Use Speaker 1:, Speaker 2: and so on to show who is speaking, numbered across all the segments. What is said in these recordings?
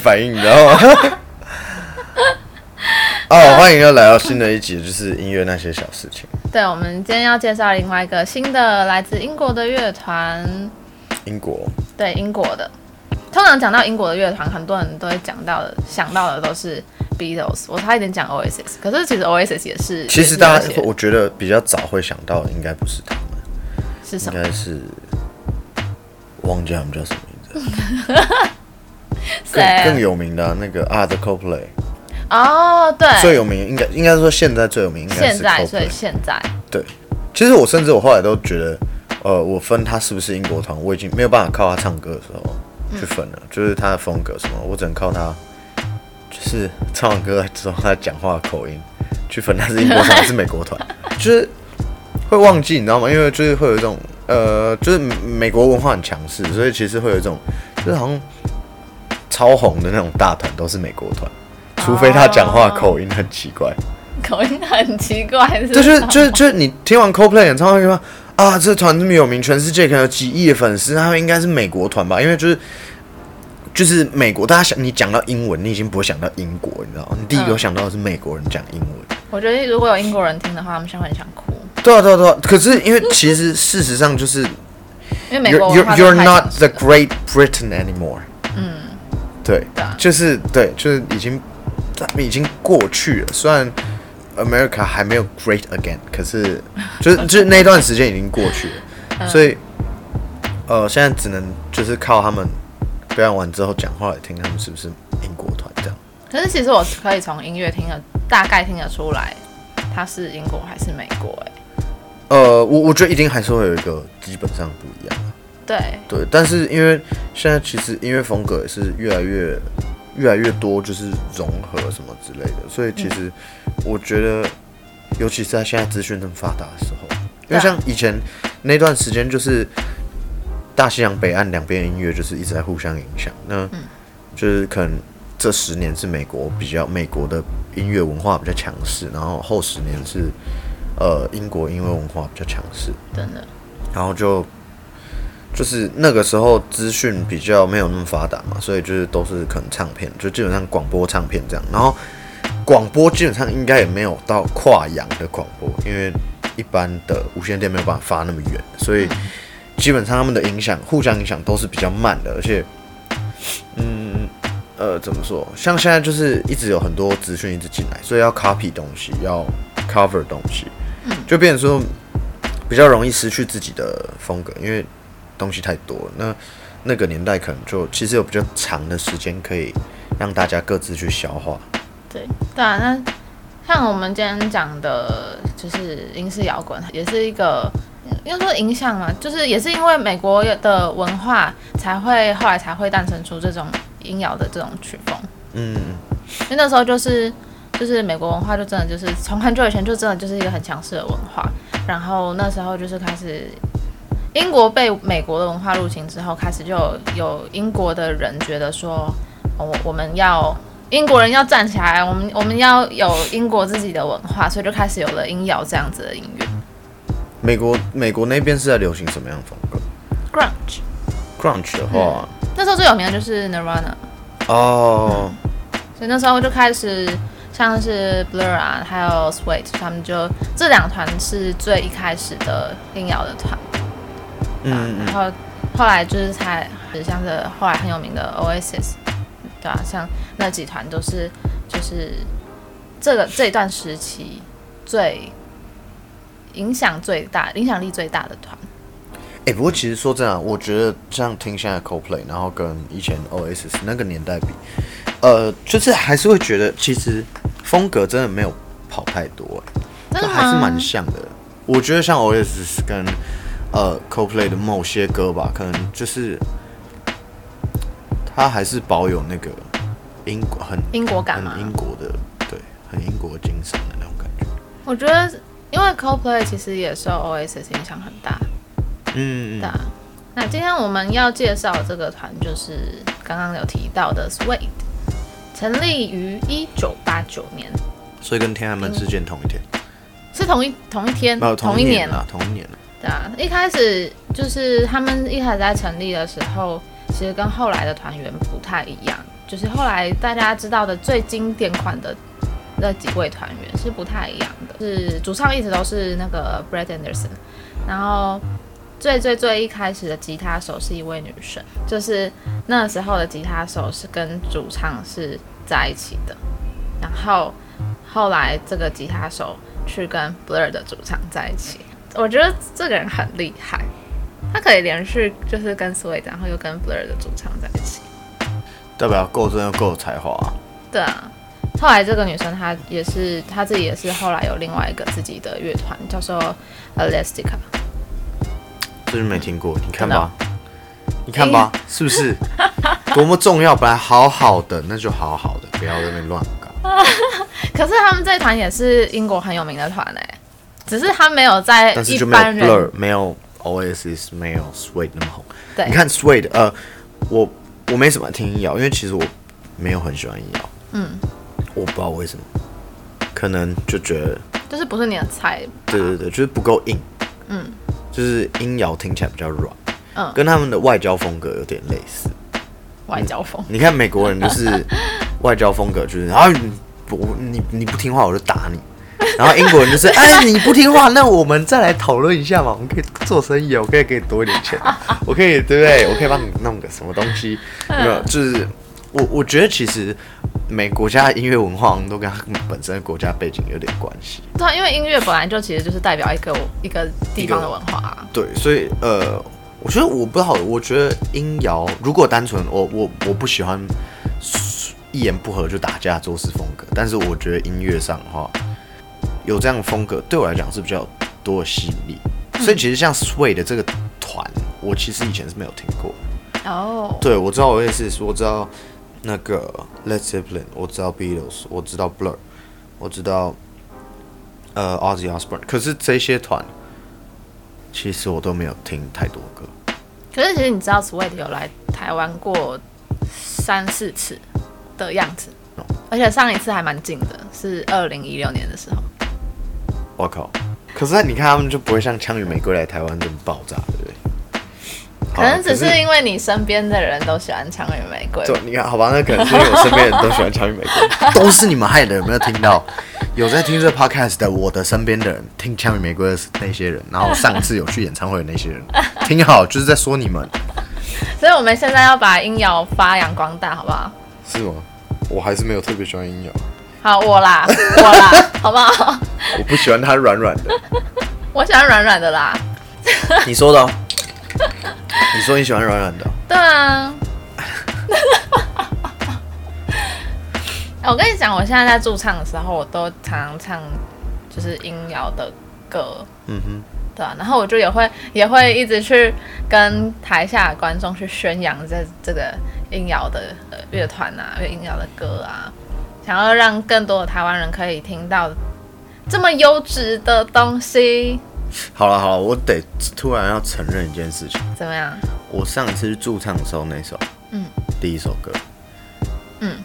Speaker 1: 反应，你知道吗？哦，欢迎又来到新的一集，就是音乐那些小事情。
Speaker 2: 对，我们今天要介绍另外一个新的来自英国的乐团，
Speaker 1: 英国，
Speaker 2: 对，英国的。通常讲到英国的乐团，很多人都会讲到的，想到的都是 Beatles。我差一点讲 Oasis，可是其实 Oasis 也是。
Speaker 1: 其实大家我觉得比较早会想到的应该不是他们，
Speaker 2: 是什么？
Speaker 1: 应该是忘记他们叫什么名字，更更有名的啊、那个啊 The Coldplay
Speaker 2: 哦，对，
Speaker 1: 最有名，应该应该说现在最有名应该是
Speaker 2: 现在，所以
Speaker 1: Coldplay。
Speaker 2: 现在，
Speaker 1: 对，其实我甚至我后来都觉得，呃，我分他是不是英国团，我已经没有办法靠他唱歌的时候去分了，就是他的风格什么，我只能靠他，就是唱完歌之后他讲话的口音去分他是英国团还是美国团，就是会忘记，你知道吗？因为就是会有一种，呃，就是美国文化很强势，所以其实会有一种，就是好像超红的那种大团都是美国团。除非他讲话口音很奇怪，
Speaker 2: 口音很奇怪，
Speaker 1: 就是就是就是你听完 Coldplay 演唱会说啊，这团这么有名，全世界可能有几亿的粉丝，他们应该是美国团吧？因为就是就是美国，大家想你讲到英文，你已经不会想到英国，你知道吗？你第一个
Speaker 2: 嗯
Speaker 1: 想到的是美国人讲英文。
Speaker 2: 我觉得如果有英国人听的话，他们现在很想哭，
Speaker 1: 对啊对啊对啊，可是因为其实事实上就是
Speaker 2: 因为美国
Speaker 1: you're you're not the Great Britain anymore。嗯，对
Speaker 2: 对啊，
Speaker 1: 就是对，就是已经已经过去了。虽然 America 还没有 Great again，可是就是 就是那段时间已经过去了，所以呃，现在只能就是靠他们表演完之后讲话来听他们是不是英国团这样。
Speaker 2: 可是其实我可以从音乐听得大概听得出来，他是英国还是美国、哎，
Speaker 1: 呃，我我觉得一定还是会有一个基本上不一样。
Speaker 2: 对，
Speaker 1: 对，但是因为现在其实音乐风格也是越来越越来越多，就是融合什么之类的，所以其实我觉得，尤其是在现在资讯这么发达的时候，因为像以前那段时间，就是大西洋北岸两边的音乐就是一直在互相影响，那就是可能这十年是美国比较美国的音乐文化比较强势，然后后十年是呃英国音乐文化比较强势，
Speaker 2: 真的，
Speaker 1: 然后就就是那个时候资讯比较没有那么发达嘛，所以就是都是可能唱片，就基本上广播唱片这样。然后广播基本上应该也没有到跨洋的广播，因为一般的无线电没有办法发那么远，所以基本上他们的影响互相影响都是比较慢的，而且嗯呃怎么说，像现在就是一直有很多资讯一直进来，所以要 copy 东西，要 cover 东西，就变成说比较容易失去自己的风格，因为东西太多了。那那个年代可能就其实有比较长的时间可以让大家各自去消化。
Speaker 2: 对，对啊，那像我们今天讲的，就是英式摇滚，也是一个。应该说影响嘛，就是也是因为美国的文化才会后来才会诞生出这种音摇的这种曲风。
Speaker 1: 嗯，
Speaker 2: 因为那时候就是就是美国文化就真的就是从很久以前就真的就是一个很强势的文化，然后那时候就是开始英国被美国的文化入侵之后，开始就有有英国的人觉得说，哦我我们要英国人要站起来，我们我们要有英国自己的文化，所以就开始有了音摇这样子的音乐
Speaker 1: 美国美国那边是在流行什么样的风格
Speaker 2: ？Grunge。
Speaker 1: ？Grunge 的话，
Speaker 2: 那时候最有名的就是 Nirvana，
Speaker 1: 哦，
Speaker 2: 所以那时候就开始像是 Blur 啊，还有 Sweet，他们就这两团是最一开始的音摇的团，
Speaker 1: 嗯嗯
Speaker 2: 然后后来就是才像是后来很有名的 Oasis，对啊，像那几团都是就是这个这一段时期最影响最大、影响力最大的团。
Speaker 1: 哎、不过其实说真的啊，我觉得这样听现在 Coldplay，然后跟以前 Oasis 那个年代比，呃，就是还是会觉得其实风格真的没有跑太多，
Speaker 2: 真的
Speaker 1: 就还是蛮像的。我觉得像 Oasis 跟呃 Coldplay 的某些歌吧，可能就是他还是保有那个英国很
Speaker 2: 英国感嘛，
Speaker 1: 英国的对，很英国精神的那种感觉。
Speaker 2: 我觉得因为 Coldplay 其实也受 Oasis 影响很大，
Speaker 1: 嗯嗯
Speaker 2: 对啊。那今天我们要介绍这个团就是刚刚有提到的 Suede，成立于一九八九年，
Speaker 1: 所以跟天安门事件同一天，
Speaker 2: 是同一同一天
Speaker 1: 没有
Speaker 2: 同
Speaker 1: 一年啦，同一年啦。
Speaker 2: 对啊，一开始就是他们一开始在成立的时候，其实跟后来的团员不太一样，就是后来大家知道的最经典款的那几位团员是不太一样的。是主唱一直都是那个 Brett Anderson，然后最最最一开始的吉他手是一位女生，就是那时候的吉他手是跟主唱是在一起的，然后后来这个吉他手去跟 Blur 的主唱在一起，我觉得这个人很厉害，他可以连续就是跟 Sweet，然后又跟 Blur 的主唱在一起，
Speaker 1: 代表够真又够有才华、啊。
Speaker 2: 对啊。后来这个女生她也是，她自己也是后来有另外一个自己的乐团，叫做 Elastica。
Speaker 1: 这就没听过，你看吧，你看吧，是不是 多么重要？本来好好的，那就好好的，不要在那边乱搞。
Speaker 2: 可是他们这团也是英国很有名的团哎，只是他没有在一
Speaker 1: 但是就没有
Speaker 2: 般人。
Speaker 1: Blur，没有 Oasis，没有 Sweet 那么红。
Speaker 2: 对。
Speaker 1: 你看 Sweet，呃，我我没什么听音摇，因为其实我没有很喜欢音摇，
Speaker 2: 嗯，
Speaker 1: 我不知道为什么，可能就觉得，
Speaker 2: 就是不是你的菜，
Speaker 1: 对对对，就是不够硬，
Speaker 2: 嗯。
Speaker 1: 就是音摇听起来比较软，
Speaker 2: 嗯，
Speaker 1: 跟他们的外交风格有点类似。
Speaker 2: 外交风，
Speaker 1: 你看美国人就是 外交风格，就是啊你不你你不听话我就打你，然后英国人就是哎你不听话，那我们再来讨论一下嘛，我们可以做生意，我可以给你多一点钱，我可以对不对？我可以帮你弄个什么东西，没有？就是我我觉得其实每个国家的音乐文化都跟他们本身的国家背景有点关系，
Speaker 2: 对啊，因为音乐本来就其实就是代表一个一个地方的文化啊，
Speaker 1: 对，所以呃，我觉得我不知道，我觉得音摇如果单纯我我我不喜欢一言不合就打架做事风格，但是我觉得音乐上的话，有这样的风格对我来讲是比较多的吸引力。所以其实像 Sway 的这个团，我其实以前是没有听过。
Speaker 2: 哦，
Speaker 1: 对，我知道我也是，我知道那个 Led Zeppelin，我知道 Beatles，我知道 Blur，我知道呃 Ozzy Osbourne，可是这些团其实我都没有听太多歌。
Speaker 2: 可是其实你知道 Sway 有来台湾过三四次的样子，而且上一次还蛮近的，是二零一六年的时候。
Speaker 1: 我靠！可是你看他们就不会像《枪与玫瑰》来台湾这么爆炸，对不对？
Speaker 2: 可能只是因为你身边的人都喜欢《枪与玫瑰》
Speaker 1: 对你看，好吧，那可能是因为我身边人都喜欢《枪与玫瑰》，都是你们害的。有没有听到？有在听这 podcast 的，我的身边的人听《枪与玫瑰》的那些人，然后上次有去演唱会的那些人，听好，就是在说你们，
Speaker 2: 所以我们现在要把音摇发扬光大，好不好？
Speaker 1: 是吗？我还是没有特别喜欢音乐，
Speaker 2: 好，我啦，我啦，好不好？
Speaker 1: 我不喜欢它软软的。
Speaker 2: 我喜欢软软的啦。
Speaker 1: 你说的、哦，你说你喜欢软软的哦，
Speaker 2: 对啊。哎我跟你讲，我现在在驻唱的时候，我都常常唱就是音摇的歌，
Speaker 1: 嗯哼。
Speaker 2: 对啊，然后我就也会也会一直去跟台下的观众去宣扬这这个音摇的呃乐团啊，乐音摇的歌啊，想要让更多的台湾人可以听到这么优质的东西，
Speaker 1: 好了好了，我得突然要承认一件事情。
Speaker 2: 怎么样？
Speaker 1: 我上一次去驻唱的时候，那首，
Speaker 2: 嗯，
Speaker 1: 第一首歌，
Speaker 2: 嗯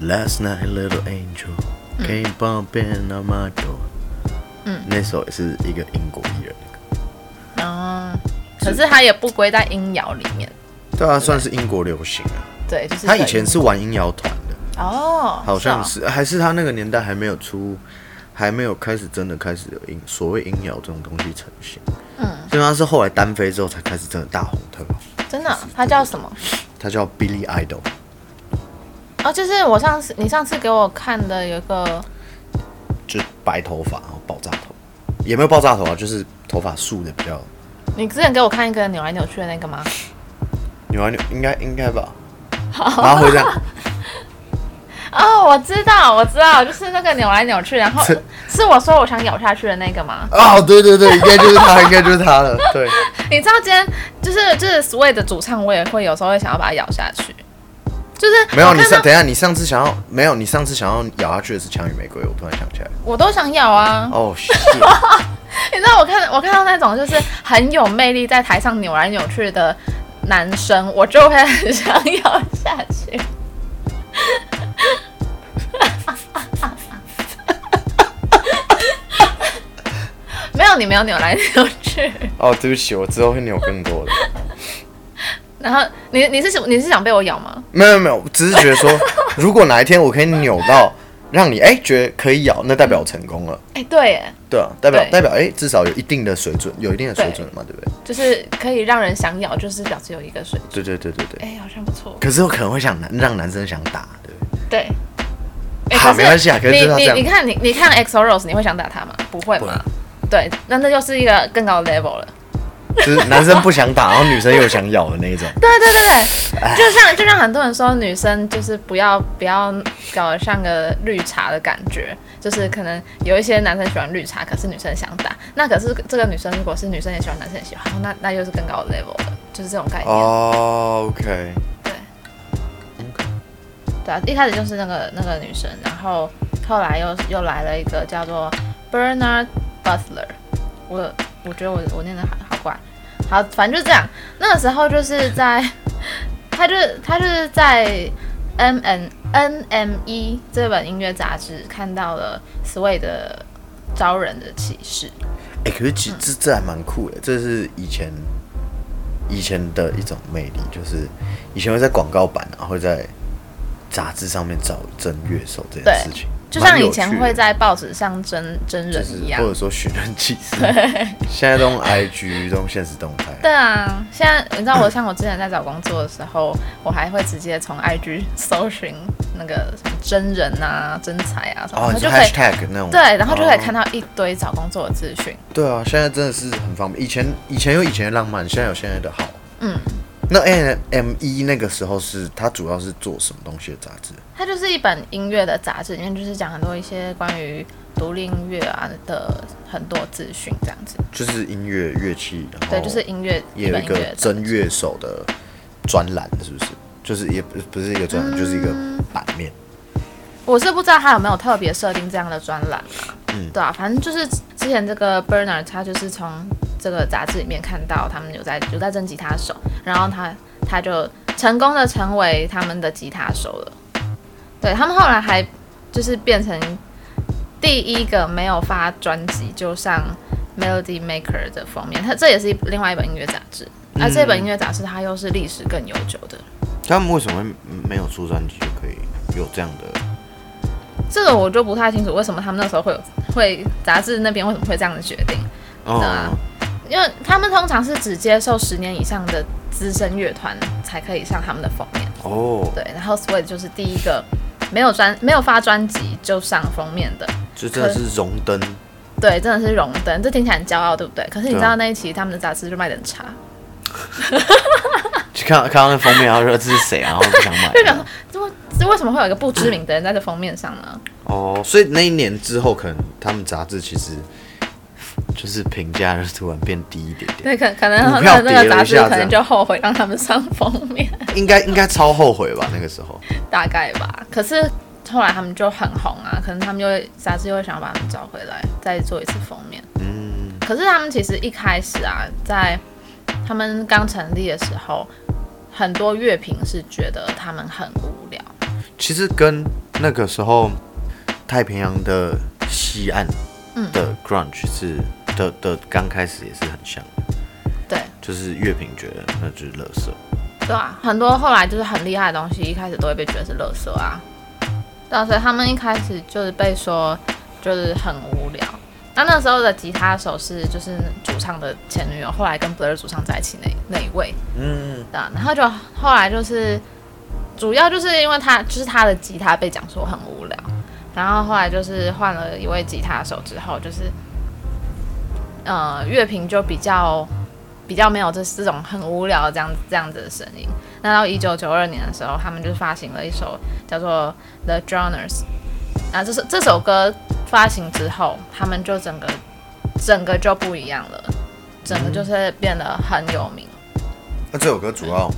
Speaker 1: ，Last night little angel came bumping on my door，
Speaker 2: 嗯。
Speaker 1: 那首也是一个英国艺人的歌，
Speaker 2: 哦，可是他也不归在音摇里面，
Speaker 1: 对啊，算是英国流行啊。
Speaker 2: 对，就是
Speaker 1: 他以前是玩音摇团的，
Speaker 2: 哦，
Speaker 1: 好像
Speaker 2: 是
Speaker 1: 是，还是他那个年代还没有出，还没有开始真的开始有音所谓音摇这种东西呈现，
Speaker 2: 嗯，
Speaker 1: 所以他是后来单飞之后才开始真的大红特红。
Speaker 2: 嗯，真的，他叫什么？
Speaker 1: 他叫 Billy Idol，
Speaker 2: 哦，就是我上次你上次给我看的有一个，
Speaker 1: 就是白头发，然后爆炸头，也没有爆炸头啊，就是头发竖的比较
Speaker 2: 你之前给我看一个扭来扭去的那个吗？
Speaker 1: 扭来扭，应该应该吧，然后会这样，
Speaker 2: 哦，我知道，我知道，就是那个扭来扭去，然后
Speaker 1: 是
Speaker 2: 是我说我想咬下去的那个吗？
Speaker 1: 哦，对对对，应该就是他，应该就是他了，对，
Speaker 2: 你知道今天就是就是 Sway 的主唱，我也会有时候会想要把它咬下去，就是
Speaker 1: 没有你上等一下，你上次想要没有，你上次想要咬下去的是枪与玫瑰，我突然想起来，
Speaker 2: 我都想咬啊。
Speaker 1: 哦，是，
Speaker 2: 你知道我看我看到那种就是很有魅力，在台上扭来扭去的男生，我就会很想咬下去。没有，你没有扭来扭去。
Speaker 1: 哦，对不起，我之后会扭更多的，
Speaker 2: 然后你你是你是想被我咬吗？
Speaker 1: 没有没有，只是觉得说，如果哪一天我可以扭到让你哎、觉得可以咬，那代表我成功了，
Speaker 2: 哎、对，哎，
Speaker 1: 对啊，代表代表哎、至少有一定的水准，有一定的水准了嘛，对不对？
Speaker 2: 就是可以让人想咬，就是表示有一个水准。
Speaker 1: 对对对对对。
Speaker 2: 哎、好像不错。
Speaker 1: 可是我可能会想男让男生想打，对不对？
Speaker 2: 对。
Speaker 1: 好没关系啊可是
Speaker 2: 你你你看你你看 XO Rose，你会想打他吗？不会嘛？对，那那就是一个更高的 level 了。
Speaker 1: 就是男生不想打，然后女生又想咬的那一种。
Speaker 2: 对对对对，就像就像很多人说，女生就是不要不要搞得像个绿茶的感觉，就是可能有一些男生喜欢绿茶，可是女生想打，那可是这个女生如果是女生也喜欢，男生也喜欢，那那又是更高的 level 了，就是这种概念。
Speaker 1: 哦，OK，
Speaker 2: 对，对啊，一开始就是那个那个女生，然后后来又又来了一个叫做 Bernard Butler，我我觉得我我念的好好反正就这样。那个时候就是在，他就是他就是在 M N N M E 这本音乐杂志看到了 Sway 的招人的启示。
Speaker 1: 哎、可是其实这这还蛮酷的，这是以前以前的一种魅力，就是以前会在广告版啊，会在杂志上面找真乐手这件事情，
Speaker 2: 就像以前会在报纸上真真人一样
Speaker 1: 或，者说寻人启事，现在都用 IG 都用现实动态。
Speaker 2: 对啊，现在你知道我像我之前在找工作的时候，我还会直接从 IG 搜寻那个什么真人啊、真才啊什么，就可以
Speaker 1: hashtag 那种
Speaker 2: 对，然后就可以看
Speaker 1: 哦
Speaker 2: 到一堆找工作的资讯。
Speaker 1: 对啊，现在真的是很方便。以前以前有以前的浪漫，现在有现在的好。
Speaker 2: 嗯，
Speaker 1: 那 N M 一那个时候是它主要是做什么东西的杂志？
Speaker 2: 它就是一本音乐的杂志，里面就是讲很多一些关于独立音乐啊的很多资讯这样子。
Speaker 1: 就是音乐乐器，然后
Speaker 2: 对，就是音乐
Speaker 1: 也有一个真乐手的专栏，是不是？就是也不不是一个专栏，就是一个版面。
Speaker 2: 我是不知道他有没有特别设定这样的专栏啊，
Speaker 1: 嗯
Speaker 2: 对啊，反正就是之前这个 Burner 他就是从这个杂志里面看到他们有在有在争吉他手，然后他他就成功的成为他们的吉他手了。对他们后来还就是变成第一个没有发专辑就上 Melody Maker 的封面，它这也是另外一本音乐杂志。而、这本音乐杂志它又是历史更悠久的，
Speaker 1: 他们为什么会没有出专辑就可以有这样的？
Speaker 2: 这个我就不太清楚为什么他们那时候会有会杂志那边为什么会这样的决定，
Speaker 1: 哦，
Speaker 2: 因为他们通常是只接受十年以上的资深乐团才可以上他们的封面，
Speaker 1: 哦，
Speaker 2: 对，然后 Sweet 就是第一个没有专没有发专辑就上封面的，
Speaker 1: 这真的是荣登。
Speaker 2: 对，真的是荣登，这听起来很骄傲，对不对？可是你知道那一期他们的杂志就卖的很差，
Speaker 1: 去 看看到那封面，然后说这是谁啊，然后不想买
Speaker 2: 就想说这为什么会有一个不知名的人在这封面上呢？
Speaker 1: 哦，所以那一年之后，可能他们杂志其实就是评价就突然变低一点点，
Speaker 2: 对，可可能
Speaker 1: 股票
Speaker 2: 那那个杂志可能就后悔让他们上封面。
Speaker 1: 应该应该超后悔吧？那个时候，
Speaker 2: 大概吧。可是后来他们就很红啊，可能他们就会杂志又会想要把他们找回来，再做一次封面。
Speaker 1: 嗯，
Speaker 2: 可是他们其实一开始啊，在他们刚成立的时候，很多乐评是觉得他们很无聊。
Speaker 1: 其实跟那个时候太平洋的西岸
Speaker 2: 嗯，
Speaker 1: 的 grunge 是的的刚开始也是很像的，
Speaker 2: 对
Speaker 1: 就是乐评觉得那就是垃圾。
Speaker 2: 对啊，很多后来就是很厉害的东西，一开始都会被觉得是垃圾啊。对啊，所以他们一开始就是被说就是很无聊。那那时候的吉他手是就是主唱的前女友，后来跟 Blur 主唱在一起那那一位。
Speaker 1: 嗯，
Speaker 2: 对啊，然后就后来就是主要就是因为他就是他的吉他被讲说很无聊，然后后来就是换了一位吉他手之后，就是呃乐评就比较比较没有这这种很无聊这样这样子的声音。那到一九九二年的时候，他们就发行了一首叫做《The Drowners》，啊，这首这首歌发行之后，他们就整个整个就不一样了，整个就是变得很有名。
Speaker 1: 那这首歌主要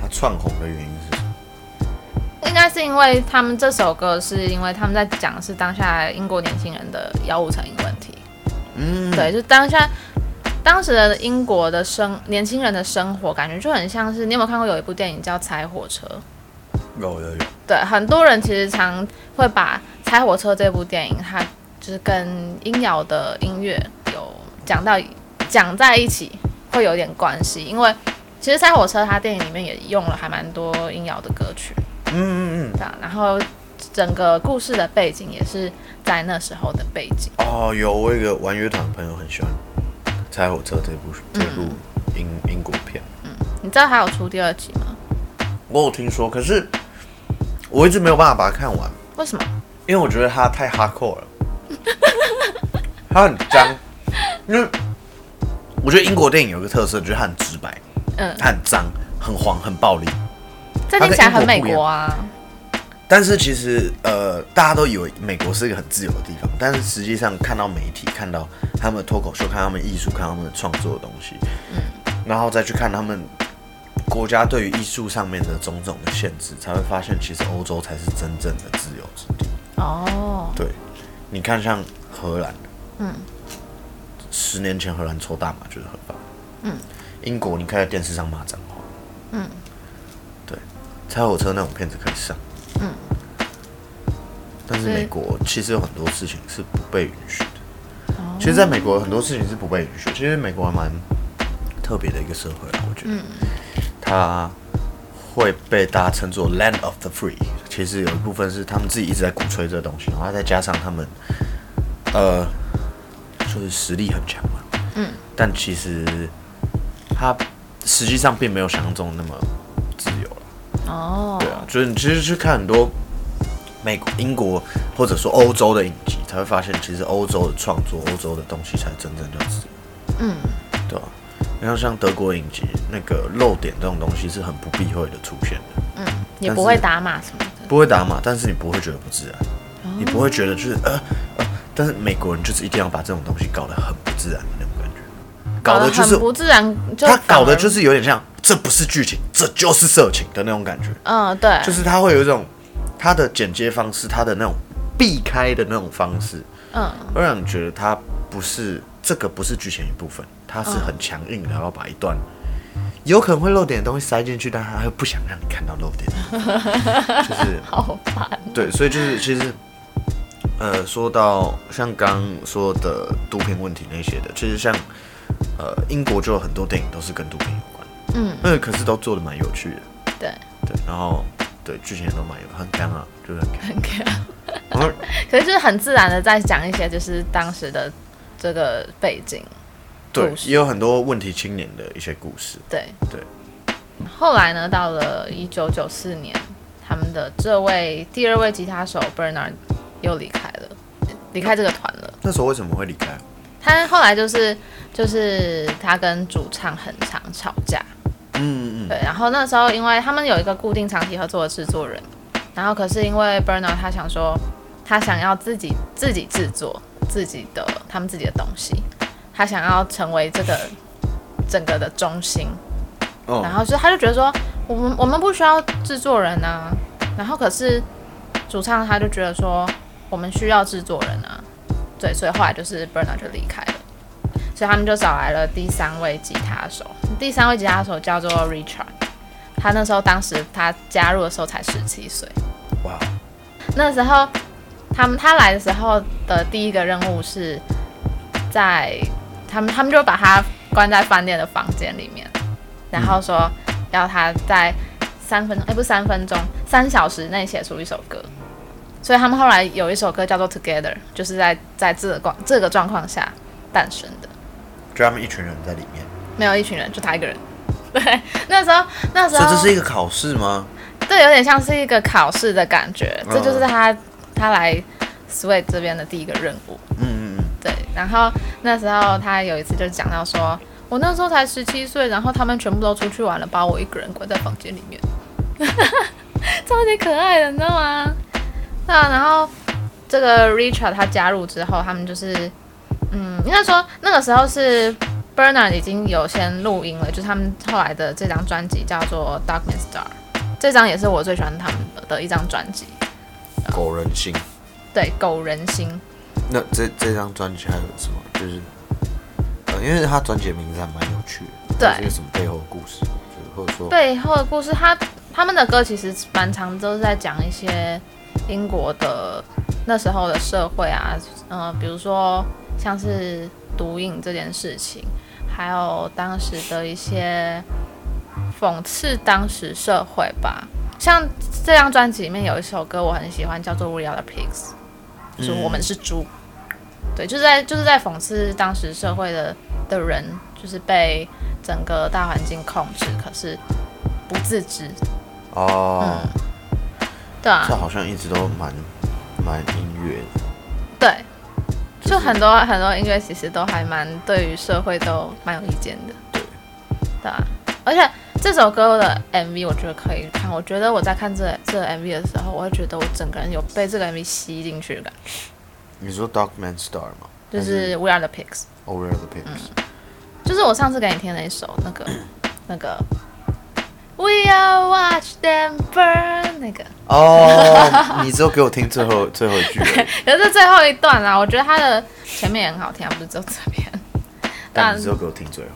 Speaker 1: 它窜红的原因是什么？
Speaker 2: 应该是因为他们这首歌是因为他们在讲的是当下英国年轻人的药物成瘾问题，
Speaker 1: 嗯，
Speaker 2: 对，就当下当时的英国的生年轻人的生活，感觉就很像是你有没有看过有一部电影叫《踩火车》？
Speaker 1: 有有有，
Speaker 2: 对，很多人其实常会把《猜火车》这部电影，它就是跟音摇的音乐有讲到讲在一起，会有点关系，因为其实《赛火车》它电影里面也用了还蛮多音摇的歌曲，
Speaker 1: 嗯嗯。
Speaker 2: 对啊，然后整个故事的背景也是在那时候的背景。
Speaker 1: 嗯，哦，有我有一个玩乐团的朋友很喜欢《拆火车》这部这部英英国片，
Speaker 2: 你知道还有出第二集吗？
Speaker 1: 我有听说，可是我一直没有办法把它看完，
Speaker 2: 为什么？
Speaker 1: 因为我觉得它太 hardcore 了，它很脏，因为我觉得英国电影有一个特色，就是它很直白，
Speaker 2: 嗯，
Speaker 1: 它很脏、很黄、很暴力。
Speaker 2: 这听起来很美国啊。
Speaker 1: 但是其实，呃，大家都以为美国是一个很自由的地方，但是实际上看到媒体、看到他们的脱口秀、看他们艺术、看他们的创作的东西，嗯。然后再去看他们国家对于艺术上面的种种的限制，才会发现其实欧洲才是真正的自由之地。
Speaker 2: 哦，
Speaker 1: 对，你看像荷兰，
Speaker 2: 嗯，
Speaker 1: 十年前荷兰抽大麻就是合法，
Speaker 2: 嗯，
Speaker 1: 英国你可以在电视上骂脏话，
Speaker 2: 嗯，
Speaker 1: 对，拆火车那种片子可以上，
Speaker 2: 嗯，
Speaker 1: 但是美国其实有很多事情是不被允许的。
Speaker 2: 哦
Speaker 1: 其实，在美国很多事情是不被允许的。其实美国还蛮特别的一个社会啊，我觉得，
Speaker 2: 嗯
Speaker 1: 它会被大家称作 “land of the free”。其实有一部分是他们自己一直在鼓吹这个东西，然后再加上他们，呃，就是实力很强嘛。
Speaker 2: 嗯。
Speaker 1: 但其实他实际上并没有想象中那么自由了。
Speaker 2: 哦，
Speaker 1: 对啊，就是你其实去看很多美国、英国或者说欧洲的影集，才会发现其实欧洲的创作、欧洲的东西才真正叫自由，
Speaker 2: 嗯，
Speaker 1: 对啊、然后像德国影集那个漏点这种东西是很不避讳的出现的，
Speaker 2: 嗯，也不会打码什么的。
Speaker 1: 不会打码，但是你不会觉得不自然，
Speaker 2: 哦。
Speaker 1: 你不会觉得就是呃呃，但是美国人就是一定要把这种东西搞得很不自然的那种感觉，搞得就是
Speaker 2: 很不自然，就
Speaker 1: 他搞的就是有点像这不是剧情，这就是色情的那种感觉。
Speaker 2: 嗯，对，
Speaker 1: 就是他会有一种他的剪接方式，他的那种避开的那种方式，
Speaker 2: 嗯
Speaker 1: 会让你觉得他不是这个不是剧情一部分，他是很强硬的，要把一段有可能会漏点的东西塞进去，但他又不想让你看到漏点，就是
Speaker 2: 好烦。
Speaker 1: 对，所以就是其实。呃，说到像刚说的毒品问题那些的，其实像呃英国就有很多电影都是跟毒品
Speaker 2: 嗯，
Speaker 1: 那可是都做的蛮有趣的，
Speaker 2: 对，
Speaker 1: 对，然后对剧情也都蛮有很干啊，就是很干。
Speaker 2: 很 可是就是很自然的在讲一些就是当时的这个背景。
Speaker 1: 对也有很多问题青年的一些故事。
Speaker 2: 对
Speaker 1: 对。
Speaker 2: 后来呢，到了一九九四年，他们的这位第二位吉他手 Bernard 又离开了，离开这个团了。
Speaker 1: 那时候为什么会离开？
Speaker 2: 他后来就是就是他跟主唱很常吵架，
Speaker 1: 嗯嗯
Speaker 2: 对，然后那时候因为他们有一个固定长期合作的制作人，然后可是因为 Bernard 他想说他想要自己自己制作自己的他们自己的东西，他想要成为这个整个的中心，
Speaker 1: 哦，
Speaker 2: 然后所以他就觉得说我们我们不需要制作人啊，然后可是主唱他就觉得说我们需要制作人啊，对，所以后来就是 Bernard 就离开了。所以他们就找来了第三位吉他手，第三位吉他手叫做 Richard，他那时候当时他加入的时候才十七岁，
Speaker 1: 哇，
Speaker 2: 那时候他们他来的时候的第一个任务是在他们他们就把他关在饭店的房间里面，然后说要他在三分钟，哎、不是三分钟，三小时内写出一首歌。所以他们后来有一首歌叫做《Together》，就是在在这个状这个状况下诞生的。
Speaker 1: 就他们一群人在里面，
Speaker 2: 没有一群人，就他一个人。对，那时候那时候
Speaker 1: 这是一个考试吗？
Speaker 2: 这有点像是一个考试的感觉，
Speaker 1: 嗯
Speaker 2: 这就是他他来 Sweet 这边的第一个任务。
Speaker 1: 嗯嗯嗯，
Speaker 2: 对，然后那时候他有一次就讲到说，我那时候才十七岁，然后他们全部都出去玩了，把我一个人关在房间里面，超级可爱的，你知道吗？那然后这个 Richard 他加入之后，他们就是，嗯，应该说那个时候是 Bernard 已经有先录音了，就是他们后来的这张专辑叫做《Darkness Star》，这张也是我最喜欢他们的一张专辑，
Speaker 1: 狗人心。
Speaker 2: 对，狗人心。
Speaker 1: 那这这张专辑还有什么？就是呃，因为他专辑的名字还蛮有趣的，
Speaker 2: 对
Speaker 1: 它是一个什么背后的故事，就是或者说
Speaker 2: 背后的故事，他他们的歌其实蛮常都是在讲一些英国的那时候的社会啊，呃，比如说像是毒瘾这件事情，还有当时的一些讽刺当时社会吧。像这张专辑里面有一首歌我很喜欢，叫做《We Are the Pigs》，就是我们是猪。对，就是在就是在讽刺当时社会的的人，就是被整个大环境控制，可是不自知。
Speaker 1: 哦，
Speaker 2: 对啊
Speaker 1: 这，好像一直都蛮蛮音乐的。
Speaker 2: 对，就很多很多音乐其实都还蛮对于社会都蛮有意见的。
Speaker 1: 对，
Speaker 2: 对啊，而且这首歌的 MV 我觉得可以看。我觉得我在看这这个 MV 的时候，我会觉得我整个人有被这个 MV 吸进去的感觉，
Speaker 1: 你说 Dog Man Star 吗？
Speaker 2: 就是 We Are the
Speaker 1: Pigs，Over the Pigs。
Speaker 2: 就是我上次给你听的那一首那个那个 We Are Watch Them Burn 那个，
Speaker 1: 哦，你只有给我听最后最后一句
Speaker 2: 可是最后一段啊，我觉得它的前面也很好听啊，不是只有这边，
Speaker 1: 但你只有给我听最后。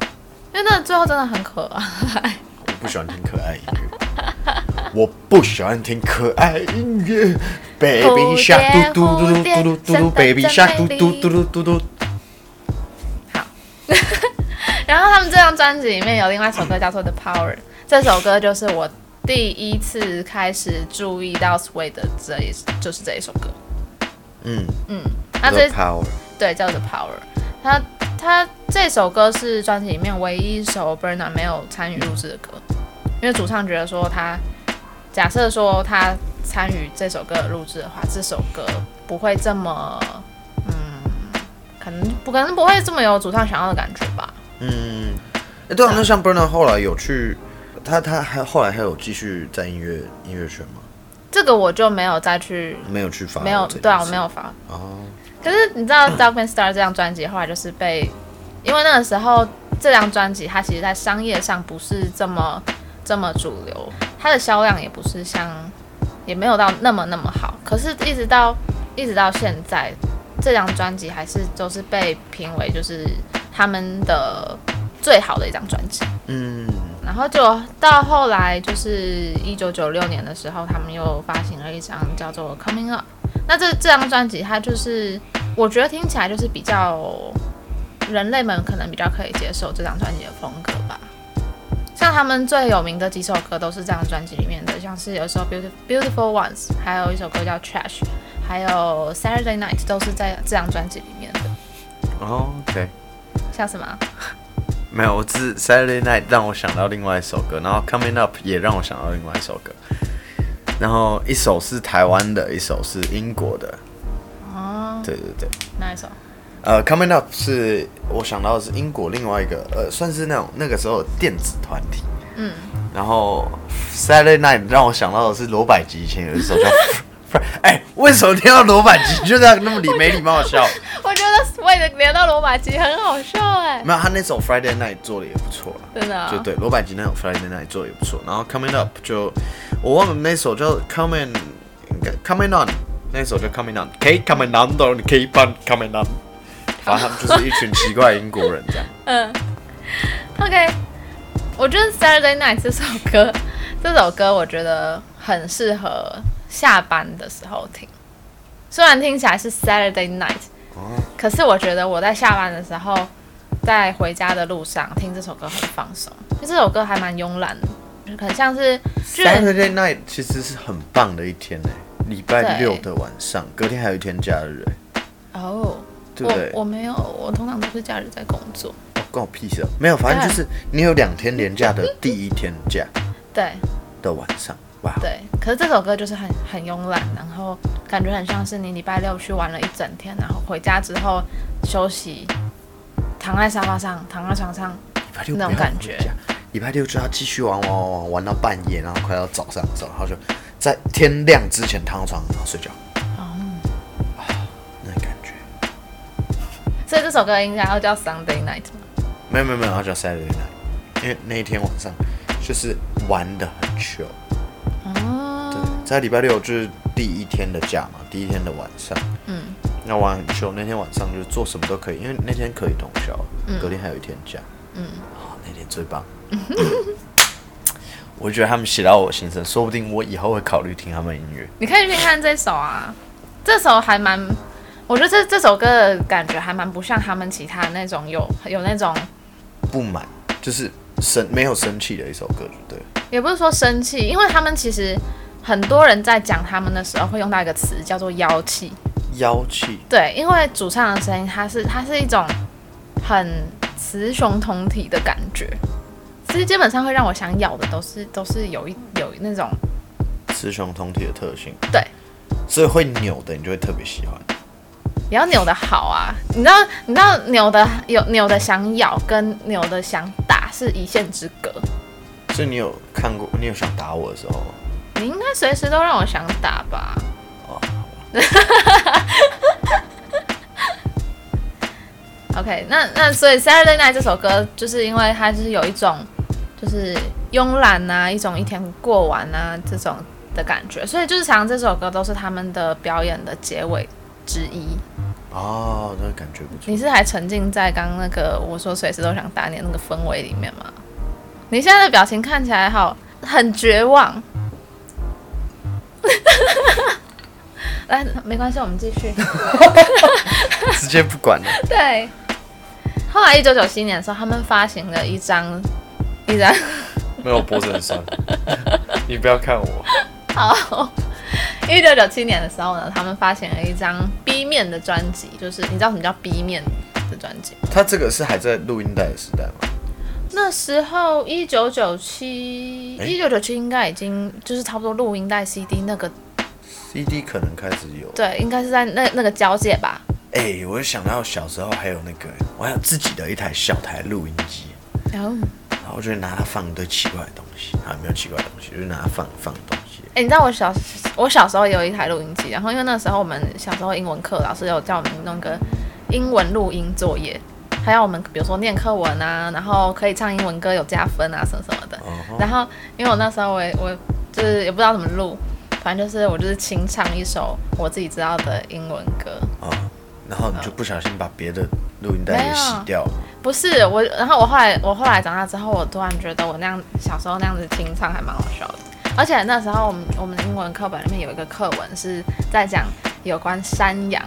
Speaker 2: 因为那最后真的很可爱。
Speaker 1: 我不喜欢听可爱音乐，我不喜欢听可爱音乐。Baby shark 嘟嘟嘟嘟嘟嘟嘟嘟，Baby shark 嘟嘟嘟嘟嘟嘟。
Speaker 2: 然后他们这张专辑里面有另外一首歌叫做《The Power》，这首歌就是我第一次开始注意到 Sway 的这一就是这一首歌。
Speaker 1: 嗯
Speaker 2: 嗯，那这
Speaker 1: Power。
Speaker 2: 对叫 The Power，他他这首歌是专辑里面唯一一首 Bernard 没有参与录制的歌，因为主唱觉得说他假设说他参与这首歌的录制的话，这首歌不会这么嗯，可能不可能不会这么有主唱想要的感觉吧。
Speaker 1: 嗯，哎，对啊，那像 Bernard 后来有去，他他还后来还有继续在音乐音乐圈吗？
Speaker 2: 这个我就没有再去，
Speaker 1: 没有去发，
Speaker 2: 没有，对啊，我没有发。
Speaker 1: 哦，
Speaker 2: 可是你知道《Man Star》这张专辑后来就是被，因为那个时候这张专辑它其实在商业上不是这么这么主流，它的销量也不是像，也没有到那么那么好。可是，一直到一直到现在，这张专辑还是都是被评为就是他们的最好的一张专辑。
Speaker 1: 嗯，
Speaker 2: 然后就到后来，就是一九九六年的时候，他们又发行了一张叫做《Coming Up》。那这这张专辑，它就是我觉得听起来就是比较人类们可能比较可以接受这张专辑的风格吧。像他们最有名的几首歌都是这张专辑里面的，像是有一首《Beautiful Beautiful Ones》，还有一首歌叫《Trash》，还有《Saturday Night》都是在这张专辑里面的。
Speaker 1: 哦，OK，
Speaker 2: 像什么？
Speaker 1: 没有，我只是 Saturday Night 让我想到另外一首歌，然后 Coming Up 也让我想到另外一首歌，然后一首是台湾的，一首是英国的，
Speaker 2: 哦，
Speaker 1: 对对对。
Speaker 2: 哪一首？
Speaker 1: 呃，Coming Up 是我想到的是英国另外一个呃，算是那种那个时候的电子团体。
Speaker 2: 嗯，
Speaker 1: 然后 Saturday Night 让我想到的是罗百吉以前有一首叫，哎、为什么听到罗百吉就这样那么礼没礼貌的笑？
Speaker 2: 我觉得为了聊到罗马基很好笑哎、
Speaker 1: 没有，他那首 Friday Night 做的也不错啦
Speaker 2: 真的啊、
Speaker 1: 就对，罗百吉那首 Friday Night 做的也不错。然后 Coming Up 就我忘了那首叫 Coming 应该 Coming On 那首叫 Coming On，Keep Coming On 的，Keep On Coming On。反正他们就是一群奇怪的英国人这样。
Speaker 2: 嗯，OK，我觉得 Saturday Night 这首歌，这首歌我觉得很适合下班的时候听。虽然听起来是 Saturday Night，
Speaker 1: 哦，
Speaker 2: 可是我觉得我在下班的时候，在回家的路上听这首歌很放松，就这首歌还蛮慵懒的，就很像是
Speaker 1: Saturday Night 其实是很棒的一天呢，礼拜六的晚上，隔天还有一天假日哎，
Speaker 2: 哦，
Speaker 1: 对不对？
Speaker 2: 我我没有，我通常都是假日在工作。
Speaker 1: 哦关我屁事啊！没有，反正就是你有两天连假的第一天假
Speaker 2: 对
Speaker 1: 的晚上，哇，
Speaker 2: 对，可是这首歌就是很很慵懒，然后感觉很像是你礼拜六去玩了一整天，然后回家之后休息，躺在沙发上，躺在床上，那种感觉，
Speaker 1: 礼拜六就要继续玩玩玩玩玩到半夜，然后快到早上的时候，然后就在天亮之前躺床上然后睡觉，
Speaker 2: 哦，
Speaker 1: 那感觉。
Speaker 2: 所以这首歌应该要叫 Sunday Night 吗？
Speaker 1: 没有没有没有，要叫 Saturday Night，因为那一天晚上就是玩的很
Speaker 2: 哦，，
Speaker 1: 在礼拜六就是第一天的假嘛，第一天的晚上，
Speaker 2: 嗯，
Speaker 1: 那玩很 chill。那天晚上就是做什么都可以，因为那天可以通宵，隔天还有一天假。
Speaker 2: 嗯，
Speaker 1: 哦，那天最棒。我觉得他们写到我心声，说不定我以后会考虑听他们音乐。
Speaker 2: 你可以去看这首啊，这首还蛮，我觉得这这首歌的感觉还蛮不像他们其他那种有有那种
Speaker 1: 不满，就是生没有生气的一首歌，对。
Speaker 2: 也不是说生气，因为他们其实很多人在讲他们的时候会用到一个词叫做妖气。
Speaker 1: 妖气。
Speaker 2: 对，因为主唱的声音，它是它是一种很雌雄同体的感觉。其实基本上会让我想咬的都是都是有一有那种
Speaker 1: 雌雄同体的特性。
Speaker 2: 对。
Speaker 1: 所以会扭的你就会特别喜欢。
Speaker 2: 也要扭的好啊！你知道你知道扭的有扭的想咬跟扭的想打是一线之隔。
Speaker 1: 所以你有看过你有想打我的时候？
Speaker 2: 你应该随时都让我想打吧？哦。OK，那那所以 Saturday Night 这首歌就是因为它就是有一种就是慵懒啊，一种一天过完啊这种的感觉，所以就是常这首歌都是他们的表演的结尾之一。
Speaker 1: 哦，那感觉不错。
Speaker 2: 你是还沉浸在刚那个我说随时都想打你那个氛围里面吗？你现在的表情看起来好很绝望。来，没关系，我们继续。
Speaker 1: 直接不管了。
Speaker 2: 对。后来一九九七年的时候，他们发行了一张一张。
Speaker 1: 没有脖子很酸。你不要看我。
Speaker 2: 好。一九九七年的时候呢，他们发行了一张 B 面的专辑，就是你知道什么叫 B 面的专辑？
Speaker 1: 他这个是还在录音带的时代吗？
Speaker 2: 那时候一九九七，一九九七应该已经就是差不多录音带 CD 那个
Speaker 1: ，CD 可能开始有，
Speaker 2: 对，应该是在那那个交界吧。
Speaker 1: 哎，我就想到小时候还有那个，我还有自己的一台小台录音机，然后我就拿它放一堆奇怪的东西，啊，没有奇怪的东西，就是拿它放放东
Speaker 2: 你知道我小我小时候也有一台录音机，然后因为那时候我们小时候英文课老师有叫我们弄个英文录音作业。还要我们比如说念课文啊，然后可以唱英文歌有加分啊什么什么的。然后因为我那时候我我就是也不知道怎么录，反正就是我就是清唱一首我自己知道的英文歌。
Speaker 1: 啊，然后你就不小心把别的录音带给洗掉了。
Speaker 2: 不是我，然后我后来我后来长大之后，我突然觉得我那样小时候那样子清唱还蛮好笑的。而且那时候我们我们的英文课本里面有一个课文是在讲有关山羊，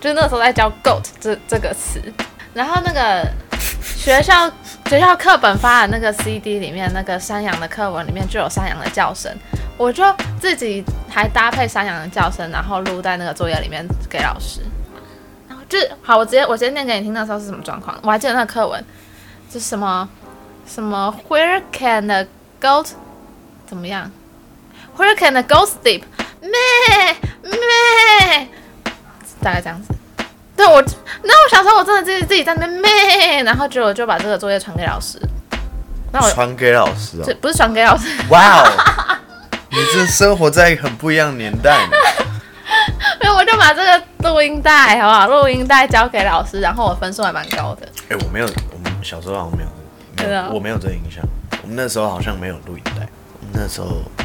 Speaker 2: 就是那时候在教 goat 这这个词。然后那个学校学校课本发的那个 CD 里面，那个山羊的课文里面就有山羊的叫声，我就自己还搭配山羊的叫声，然后录在那个作业里面给老师。然后就好，我直接我直接念给你听，那时候是什么状况？我还记得那个课文是什么什么 Where can the goat 怎么样？Where can a goat sleep？咩咩，大概这样子。对我，那我小时候我真的自己自己在那边咩，然后就就把这个作业传给老师。
Speaker 1: 那我传给老师哦，
Speaker 2: 不是传给老师。
Speaker 1: 哇哦，你这生活在一个很不一样的年代。
Speaker 2: 没有，我就把这个录音带，好不好？录音带交给老师，然后我分数还蛮高的。
Speaker 1: 哎，我没有，我们小时候好像没有，没有，我没有这个印象。我们那时候好像没有录音带，我们那时候是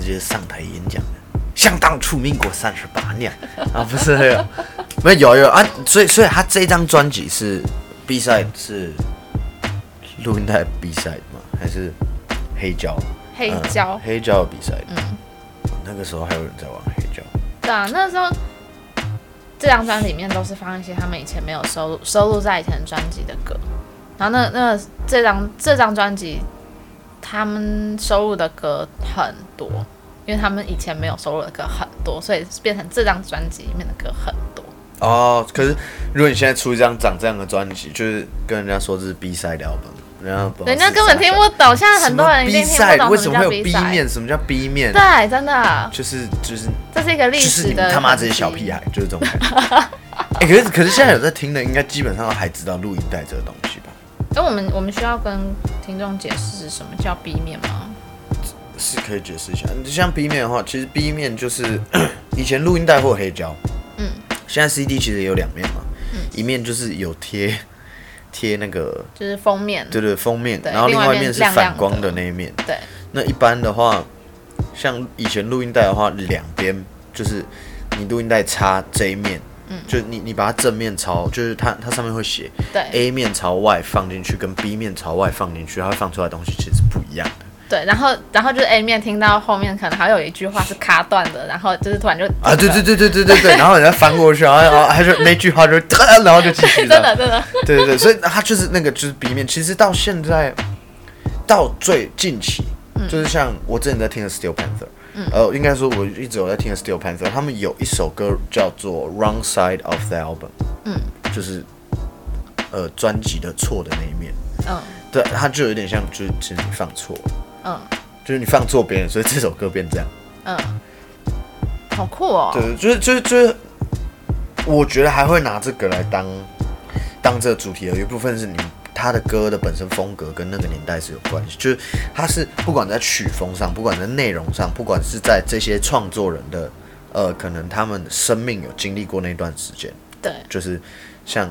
Speaker 1: 直接上台演讲的。相当出民国三十八年 啊，不是没有有啊，所以所以他这张专辑是 B 赛是录音带比赛吗？还是黑胶？
Speaker 2: 黑胶
Speaker 1: 黑胶的比赛。嗯，那个时候还有人在玩黑胶。
Speaker 2: 对啊，那时候这张专辑里面都是放一些他们以前没有收录收录在以前专辑的歌，然后那那这张这张专辑他们收录的歌很多。因为他们以前没有收录的歌很多，所以变成这张专辑里面的歌很多。
Speaker 1: 哦，可是如果你现在出一张长这样的专辑，就是跟人家说这是 B 赛的 album，人家
Speaker 2: 人家根本听不懂。现在很多人一定听不懂
Speaker 1: 为什么会有
Speaker 2: B
Speaker 1: 面？什么叫 B 面？
Speaker 2: 对，真的
Speaker 1: 就是就是
Speaker 2: 这是一个历史的。
Speaker 1: 他妈这些小屁孩就是这种感觉。哎，可是可是现在有在听的，应该基本上还知道录音带这个东西吧？
Speaker 2: 那我们我们需要跟听众解释什么叫 B 面吗？
Speaker 1: 是可以解释一下，像 B 面的话，其实 B 面就是以前录音带或黑胶，嗯，现在 CD 其实也有两面嘛，嗯，一面就是有贴贴那个，
Speaker 2: 就是封面，
Speaker 1: 对对，封面，然后另外一面是反光的那一面，
Speaker 2: 对。
Speaker 1: 那一般的话，像以前录音带的话，两边就是你录音带插这一面，嗯，就你你把它正面朝，就是它它上面会写，
Speaker 2: 对
Speaker 1: ，A 面朝外放进去跟 B 面朝外放进去，它会放出来的东西其实是不一样的。
Speaker 2: 对，然后然后就是 A 面听到后面可能还有一句话是卡断的，然后就是突然就
Speaker 1: 啊，对对对对对对对，然后人家翻过去，然后然后还是那句话就，然后就继续。
Speaker 2: 真的真的。
Speaker 1: 对对对，所以他就是那个就是 B 面，其实到现在到最近期，就是像我之前在听的 Steel Panther，呃，应该说我一直有在听的 Steel Panther，他们有一首歌叫做 Wrong Side of the Album，
Speaker 2: 嗯，
Speaker 1: 就是呃专辑的错的那一面，
Speaker 2: 嗯。
Speaker 1: 对，它就有点像就是其实你放错。了，
Speaker 2: 嗯。
Speaker 1: 就是你放错别人，所以这首歌变这样。
Speaker 2: 嗯，好酷哦。
Speaker 1: 对，就是就是就是，我觉得还会拿这个来当当这个主题的，有一部分是你他的歌的本身风格跟那个年代是有关系，就是他是不管在曲风上，不管在内容上，不管是在这些创作人的呃，可能他们生命有经历过那段时间，
Speaker 2: 对，
Speaker 1: 就是像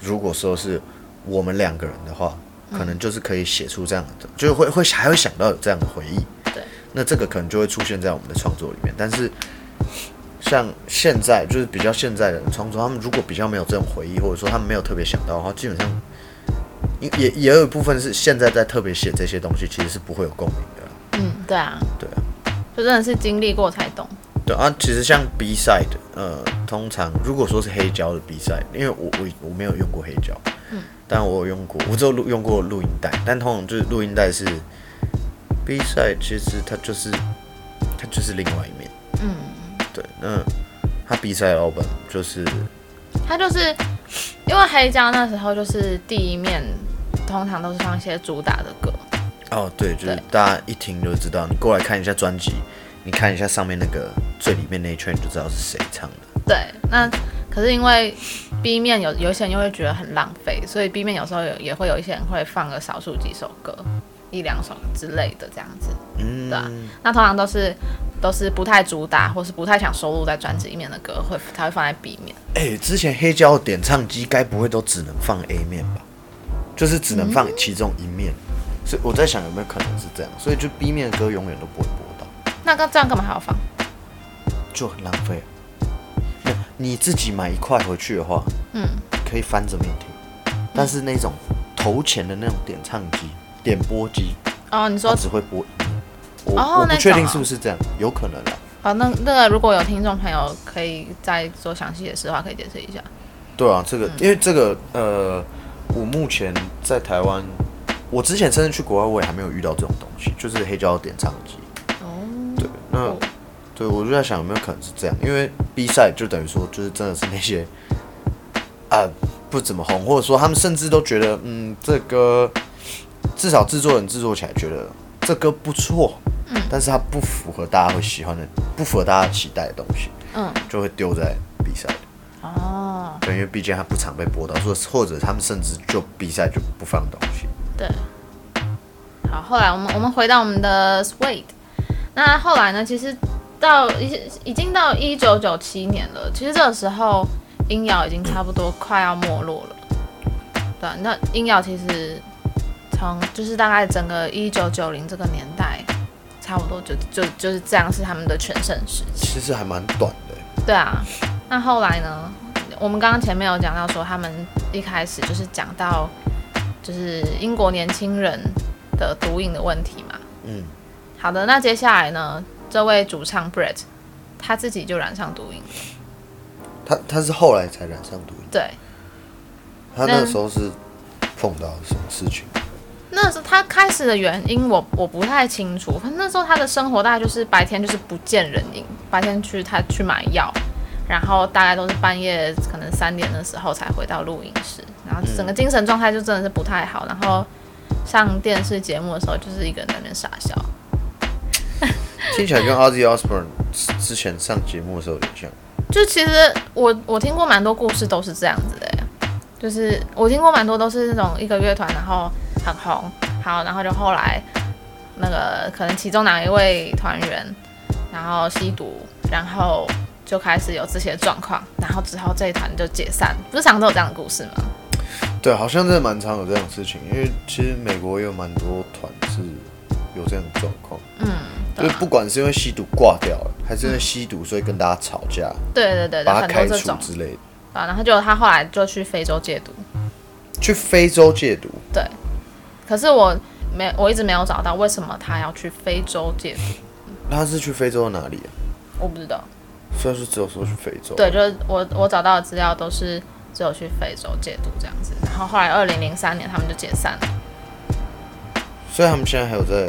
Speaker 1: 如果说是我们两个人的话，可能就是可以写出这样的，就是会会还会想到有这样的回忆。
Speaker 2: 对，
Speaker 1: 那这个可能就会出现在我们的创作里面。但是像现在就是比较现在的创作，他们如果比较没有这种回忆，或者说他们没有特别想到的话，基本上也也也有一部分是现在在特别写这些东西，其实是不会有共鸣的。
Speaker 2: 嗯，对啊，
Speaker 1: 对啊。
Speaker 2: 就真的是经历过才懂。
Speaker 1: 对啊，其实像 B side，呃，通常如果说是黑胶的 B side，因为我我我没有用过黑胶，嗯，但我有用过，我只有录用过录音带，但通常就是录音带是 B side，其实它就是它就是另外一面，
Speaker 2: 嗯，
Speaker 1: 对，那它 B side 老本就是
Speaker 2: 他就是因为黑胶那时候就是第一面，通常都是放一些主打的歌。
Speaker 1: 哦，对，就是大家一听就知道，你过来看一下专辑，你看一下上面那个最里面那一圈，你就知道是谁唱的。
Speaker 2: 对，那可是因为 B 面有有一些人又会觉得很浪费，所以 B 面有时候有也会有一些人会放个少数几首歌，一两首之类的这样子。
Speaker 1: 嗯，
Speaker 2: 对啊那通常都是都是不太主打，或是不太想收录在专辑里面的歌，会它会放在 B 面。
Speaker 1: 哎、之前黑胶的点唱机该不会都只能放 A 面吧？就是只能放其中一面，所以我在想有没有可能是这样，所以就 B 面的歌永远都不会播到，
Speaker 2: 那个这样干嘛还要放？
Speaker 1: 就很浪费啊。没有你自己买一块回去的话，
Speaker 2: 嗯，
Speaker 1: 可以翻着面听，但是那种投钱的那种点唱机、点播机，
Speaker 2: 哦，你说
Speaker 1: 只会播一面。我、我不确定
Speaker 2: 啊
Speaker 1: 是不是这样，有可能啊。
Speaker 2: 哦，那那个如果有听众朋友可以再做详细的事的话，可以解释一下。
Speaker 1: 对啊，这个、因为这个呃，我目前在台湾，我之前甚至去国外，我也还没有遇到这种东西，就是黑胶点唱机。
Speaker 2: 哦，
Speaker 1: 对，那、
Speaker 2: 哦。
Speaker 1: 对我就在想有没有可能是这样，因为 B 赛就等于说就是真的是那些啊、不怎么红，或者说他们甚至都觉得嗯这歌至少制作人制作起来觉得这歌不错，嗯，但是它不符合大家会喜欢的，不符合大家期待的东西，
Speaker 2: 嗯，
Speaker 1: 就会丢在比赛。
Speaker 2: 哦，
Speaker 1: 对，因为毕竟它不常被播到，或或者他们甚至就比赛就不放东西。
Speaker 2: 对。好，后来我们我们回到我们的 Suede，那后来呢？其实到已已经到一九九七年了，其实这个时候音摇已经差不多快要没落了。对啊，那音摇其实从就是大概整个一九九零这个年代，差不多就就就是这样是他们的全盛时期。
Speaker 1: 其实还蛮短的欸，
Speaker 2: 对啊，那后来呢？我们刚刚前面有讲到说，他们一开始就是讲到就是英国年轻人的毒瘾的问题嘛。
Speaker 1: 嗯，
Speaker 2: 好的，那接下来呢，这位主唱 Brett 他自己就染上毒瘾了。
Speaker 1: 他他是后来才染上毒瘾，
Speaker 2: 对，
Speaker 1: 他那个时候是碰到什么事情？
Speaker 2: 那是他开始的原因我，我不太清楚。反正那时候他的生活大概就是白天就是不见人影，白天去他去买药，然后大概都是半夜可能三点的时候才回到录音室，然后整个精神状态就真的是不太好。然后上电视节目的时候，就是一个人在那边傻笑。
Speaker 1: 听起来跟 Ozzy Osbourne 之前上节目的时候有点像。
Speaker 2: 就其实我我听过蛮多故事都是这样子的耶，就是我听过蛮多都是那种一个乐团然后很红，好，然后就后来那个可能其中哪一位团员然后吸毒，然后就开始有这些状况，然后之后这一团就解散，不是常常都有这样的故事吗？
Speaker 1: 对，好像真的蛮常有这样的事情，因为其实美国也有蛮多团是有这样的状况，
Speaker 2: 嗯，
Speaker 1: 就是不管是因为吸毒挂掉了，还是因为吸毒所以跟大家吵架，
Speaker 2: 对对对对，
Speaker 1: 把他开除之类的。
Speaker 2: 啊，然后就他后来就去非洲戒毒，
Speaker 1: 去非洲戒毒，
Speaker 2: 对，可是我没我一直没有找到为什么他要去非洲戒毒。
Speaker 1: 他是去非洲哪里啊？
Speaker 2: 我不知道。
Speaker 1: 虽然说只有说去非洲，
Speaker 2: 对，就是我我找到的资料都是只有去非洲戒毒这样子，然后后来二零零三年他们就解散了。
Speaker 1: 所以他们现在还有在，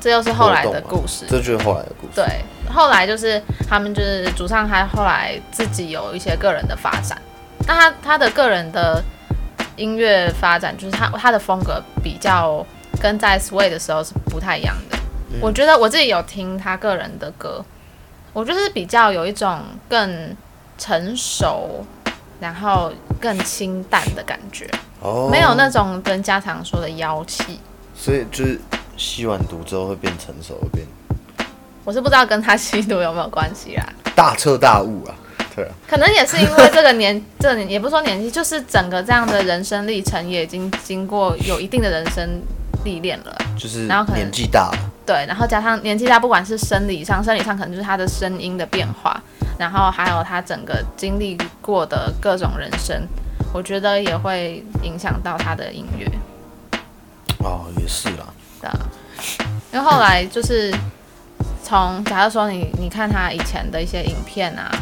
Speaker 2: 这又是后来的故事。
Speaker 1: 这就是后来的故事。
Speaker 2: 对，后来就是他们就是主唱，他后来自己有一些个人的发展。那他他的个人的音乐发展，就是他他的风格比较跟在 Sway 的时候是不太一样的。我觉得我自己有听他个人的歌，我就是比较有一种更成熟，然后更清淡的感觉，
Speaker 1: 哦，
Speaker 2: 没有那种人家常说的妖气。
Speaker 1: 所以就是吸完毒之后会变成熟，会变
Speaker 2: 我是不知道跟他吸毒有没有关系啦。
Speaker 1: 大彻大悟啊。对啊，
Speaker 2: 可能也是因为这个年，这年也不是说年纪，就是整个这样的人生历程也已经经过有一定的人生历练了。
Speaker 1: 就是
Speaker 2: 然后可能
Speaker 1: 年纪大了，
Speaker 2: 对，然后加上年纪大，不管是生理上，生理上可能就是他的声音的变化，然后还有他整个经历过的各种人生，我觉得也会影响到他的音乐。
Speaker 1: 哦，也是啦。
Speaker 2: 对啊，因为后来就是从假如说你你看他以前的一些影片啊，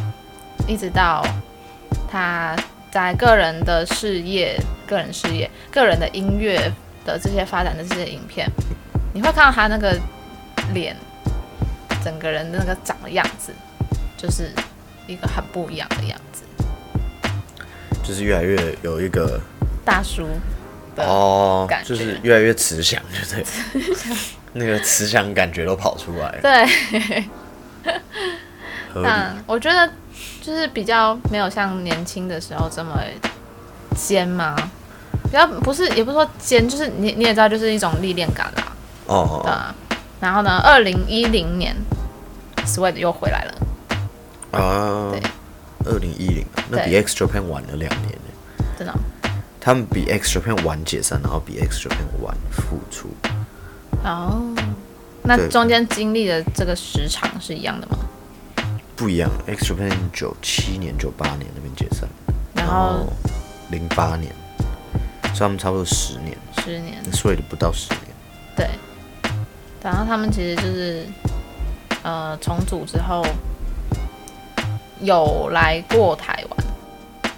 Speaker 2: 一直到他在个人的事业、个人事业、个人的音乐的这些发展的这些影片，你会看到他那个脸，整个人的那个长的样子，就是一个很不一样的样子，
Speaker 1: 就是越来越有一个
Speaker 2: 大叔的
Speaker 1: 哦
Speaker 2: 感，觉。
Speaker 1: 就是越来越慈祥，就对，那个慈祥感觉都跑出来了，
Speaker 2: 对。
Speaker 1: 合理。
Speaker 2: 但我觉得就是比较没有像年轻的时候这么尖嘛，比较不是也不是说尖，就是你你也知道，就是一种历练感啦，
Speaker 1: 哦。
Speaker 2: 对啊。然后呢，二零一零年 s w e a t 又回来了，
Speaker 1: 啊
Speaker 2: 对，
Speaker 1: 二零一零，那比 X Japan 晚了两年呢。
Speaker 2: 真的哦
Speaker 1: 他们比 X Japan 晚解散，然后比 X Japan 晚复出。
Speaker 2: 哦。那中间经历的这个时长是一样的吗？
Speaker 1: 不一样，X Japan 九七年、九八年那边解散，
Speaker 2: 然后
Speaker 1: 零八年，所以他们差不多十年，
Speaker 2: 十年，
Speaker 1: 所以不到十年。
Speaker 2: 对。然后他们其实就是呃重组之后有来过台湾。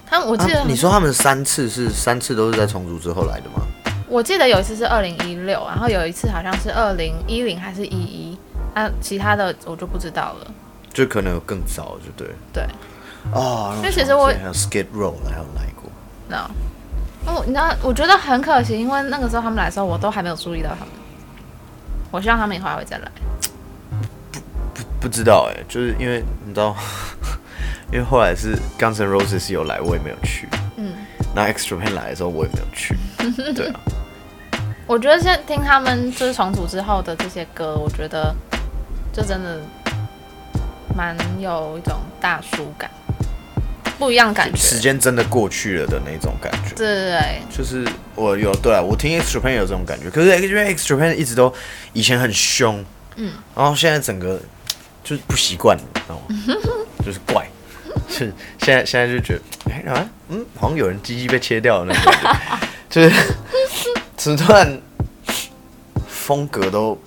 Speaker 2: 他们我记得、
Speaker 1: 啊你说他们三次是三次都是在重组之后来的吗？
Speaker 2: 我记得有一次是二零一六，然后有一次好像是二零一零还是一一，啊，其他的我就不知道了。
Speaker 1: 就可能有更早，就对。
Speaker 2: 对，
Speaker 1: 哦，
Speaker 2: 因为其实我
Speaker 1: 还有 Skid Row 还有来过。
Speaker 2: 那我，你知道，我觉得很可惜，因为那个时候他们来的时候，我都还没有注意到他们。我希望他们以后还会再来。
Speaker 1: 不不知道哎、就是因为你知道，因为后来是 Guns N' Roses 有来，我也没有去。
Speaker 2: 嗯，
Speaker 1: 那 X Japan 来的时候，我也没有去。对啊，
Speaker 2: 我觉得现在听他们就是重组之后的这些歌，我觉得就真的蛮有一种大叔感，不一样的感觉。
Speaker 1: 时间真的过去了的那种感觉。
Speaker 2: 对对对，
Speaker 1: 就是我有对啊，我听 X Japan 有这种感觉，可是因为 X Japan 一直都以前很凶，
Speaker 2: 嗯，
Speaker 1: 然后现在整个就是不习惯，你知道吗？就是怪，是现在现在就觉得，哎、啊，嗯，好像有人鸡鸡被切掉了那种感觉，就是突然风格都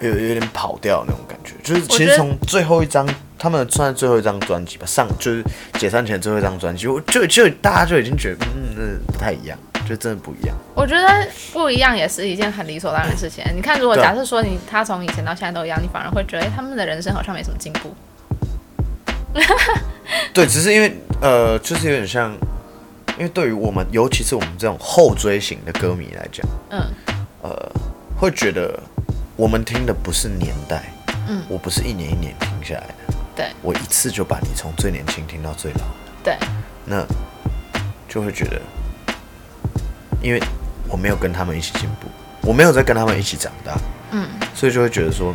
Speaker 1: 有有点跑掉那种感觉，就是其实从最后一张。他们算最后一张专辑吧，上就是解散前最后一张专辑，我就就大家就已经觉得，嗯，那不太一样，就真的不一样。
Speaker 2: 我觉得不一样也是一件很理所当然的事情。你看，如果假设说你他从以前到现在都一样，你反而会觉得、诶他们的人生好像没什么进步。
Speaker 1: 对，只是因为呃，就是有点像，因为对于我们，尤其是我们这种后追型的歌迷来讲，
Speaker 2: 嗯，呃
Speaker 1: 会觉得我们听的不是年代，
Speaker 2: 嗯
Speaker 1: 我不是一年一年听下来的，
Speaker 2: 对
Speaker 1: 我一次就把你从最年轻听到最老，
Speaker 2: 对，
Speaker 1: 那就会觉得，因为我没有跟他们一起进步，我没有在跟他们一起长大，
Speaker 2: 嗯，
Speaker 1: 所以就会觉得说，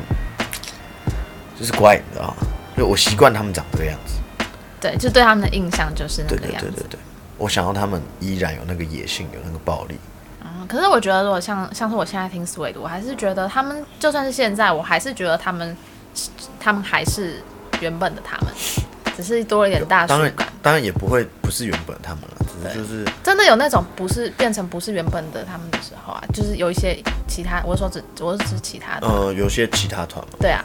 Speaker 1: 就是怪，你知道吗？就我习惯他们长这个样子。
Speaker 2: 对，就对他们的印象就是那个样子。
Speaker 1: 对对对对，我想要他们依然有那个野性，有那个暴力。
Speaker 2: 嗯，可是我觉得，如果像像是我现在听 Sweet，我还是觉得他们就算是现在，我还是觉得他们他们还是原本的他们，只是多了一点大叔
Speaker 1: 当然
Speaker 2: 感。
Speaker 1: 当然也不会不是原本他们了，只是就是
Speaker 2: 真的有那种不是变成不是原本的他们的时候啊，就是有一些其他，我说只我是指其他的，
Speaker 1: 呃有些其他团嘛。
Speaker 2: 对啊，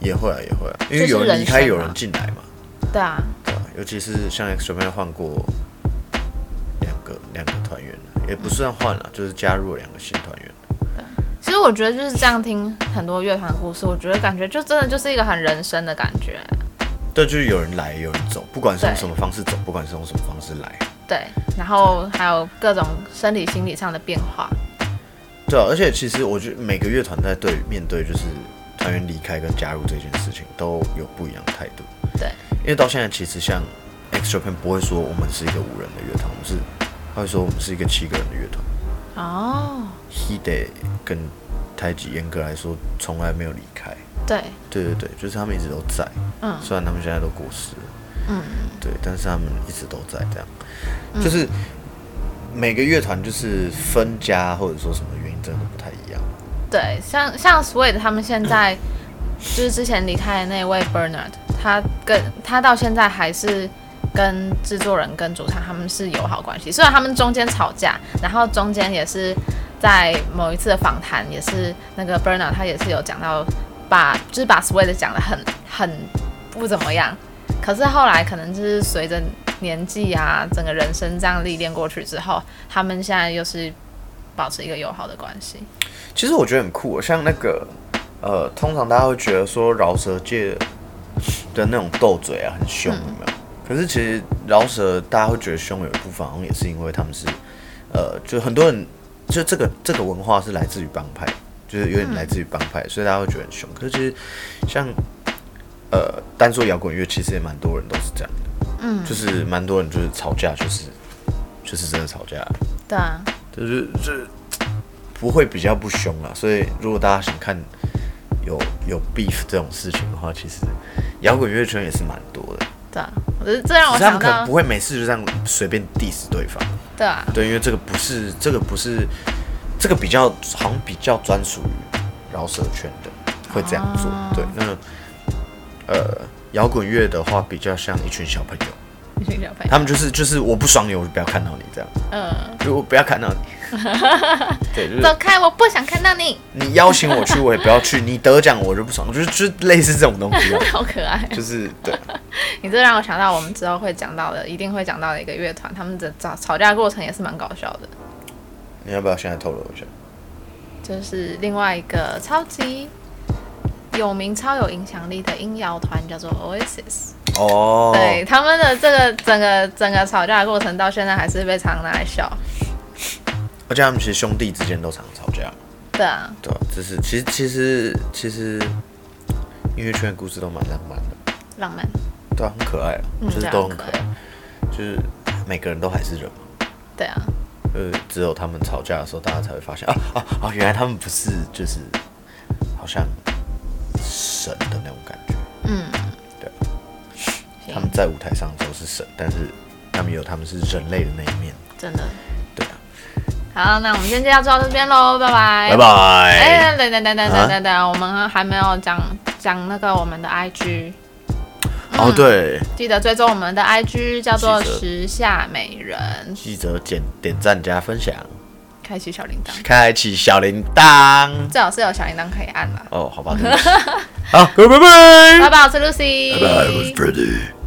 Speaker 1: 也会啊也会啊，因为有人离开有
Speaker 2: 人
Speaker 1: 进来嘛，
Speaker 2: 对啊，
Speaker 1: 对啊、尤其是像 X Japan 换过两个两个团员，也不算换了，就是加入了两个新团员。
Speaker 2: 其实我觉得就是这样听很多乐团的故事，我觉得感觉就真的就是一个很人生的感觉。
Speaker 1: 对，就是有人来，有人走，不管是用什么方式走，不管是用什么方式来，
Speaker 2: 对，然后还有各种生理心理上的变化。
Speaker 1: 对啊，而且其实我觉得每个乐团在对面对就是团员离开跟加入这件事情都有不一样的态度。
Speaker 2: 对，
Speaker 1: 因为到现在其实像 X Japan 不会说我们是一个五人的乐团，我们是他会说我们是一个七个人的乐团。
Speaker 2: 哦，
Speaker 1: Hide 跟太极严格来说从来没有离开。
Speaker 2: 对，
Speaker 1: 对对对，就是他们一直都在，
Speaker 2: 嗯。
Speaker 1: 虽然他们现在都过世了，
Speaker 2: 嗯，
Speaker 1: 对，但是他们一直都在这样，就是每个乐团就是分家或者说什么原因真的不太一样。
Speaker 2: 对，像像 Sweet 他们现在 就是之前离开的那位 Bernard，他跟他到现在还是跟制作人跟主唱他们是友好关系，虽然他们中间吵架，然后中间也是在某一次的访谈，也是那个 Bernard 他也是有讲到把就是把 Sweet 讲的很很不怎么样，可是后来可能就是随着年纪啊，整个人生这样历练过去之后，他们现在又是保持一个友好的关系。
Speaker 1: 其实我觉得很酷，像那个呃，通常大家会觉得说饶舌界的那种斗嘴啊很凶，有没有？可是其实饶舌大家会觉得凶，有一部分好像也是因为他们是呃，就很多人就这个这个文化是来自于帮派，就是有点来自于帮派，所以大家会觉得很凶。可是其实像呃，单说摇滚乐，其实也蛮多人都是这样的，
Speaker 2: 嗯，
Speaker 1: 就是蛮多人就是吵架，就是就是真的吵架，
Speaker 2: 对啊，
Speaker 1: 就是就是不会比较不凶啦。所以如果大家想看有有 beef 这种事情的话，其实摇滚乐圈也是蛮多的。
Speaker 2: 对啊，我觉得这让我想到
Speaker 1: 他们可能不，会每次就这样随便 diss 对方，
Speaker 2: 对啊，
Speaker 1: 对，因为这个不是这个不是这个比较好像比较专属于饶舌圈的会这样做。
Speaker 2: 哦
Speaker 1: 对，那呃摇滚乐的话比较像一群小朋友，
Speaker 2: 一群小朋友，
Speaker 1: 他们就是就是我不爽你，我就不要看到你这样，
Speaker 2: 嗯，
Speaker 1: 就我不要看到你。对，就是
Speaker 2: 走开，我不想看到你，
Speaker 1: 你邀请我去，我也不要去。你得奖我就不爽，就是就是类似这种东西啊，
Speaker 2: 好可爱。
Speaker 1: 就是对，
Speaker 2: 你这让我想到我们之后会讲到的，一定会讲到的一个乐团，他们的吵吵架过程也是蛮搞笑的，
Speaker 1: 你要不要现在透露一下？
Speaker 2: 就是另外一个超级有名、超有影响力的音摇团叫做 Oasis。
Speaker 1: 哦，
Speaker 2: 对，他们的这个整个整个吵架的过程到现在还是被常拿来笑。
Speaker 1: 而且他们其实兄弟之间都常吵架，
Speaker 2: 对啊，
Speaker 1: 对吧、这是其实其实其实音乐圈的故事都蛮浪漫的，
Speaker 2: 浪漫。
Speaker 1: 对啊，很可爱啊，
Speaker 2: 嗯
Speaker 1: 就是都很可爱，就是每个人都还是人嘛。
Speaker 2: 对啊，
Speaker 1: 呃，只有他们吵架的时候，大家才会发现啊啊啊，原来他们不是就是好像神的那种感觉。
Speaker 2: 嗯，
Speaker 1: 对啊他们在舞台上的时候是神，但是他们有他们是人类的那一面。
Speaker 2: 真的。好，那我们今天就到这边喽，拜拜。
Speaker 1: 拜。拜。
Speaker 2: 哎，等等等等
Speaker 1: 啊
Speaker 2: 等等等，我们还没有讲讲那个我们的 IG，
Speaker 1: 哦，对，
Speaker 2: 记得追踪我们的 IG，叫做时下美人，
Speaker 1: 记得点点赞加分享，
Speaker 2: 开启小铃铛，
Speaker 1: 开启小铃铛。
Speaker 2: 最好是有小铃铛可以按了。
Speaker 1: 哦，好吧，好，各位拜拜。
Speaker 2: 拜拜，我是 Lucy，
Speaker 1: 拜拜，我是 Freddy。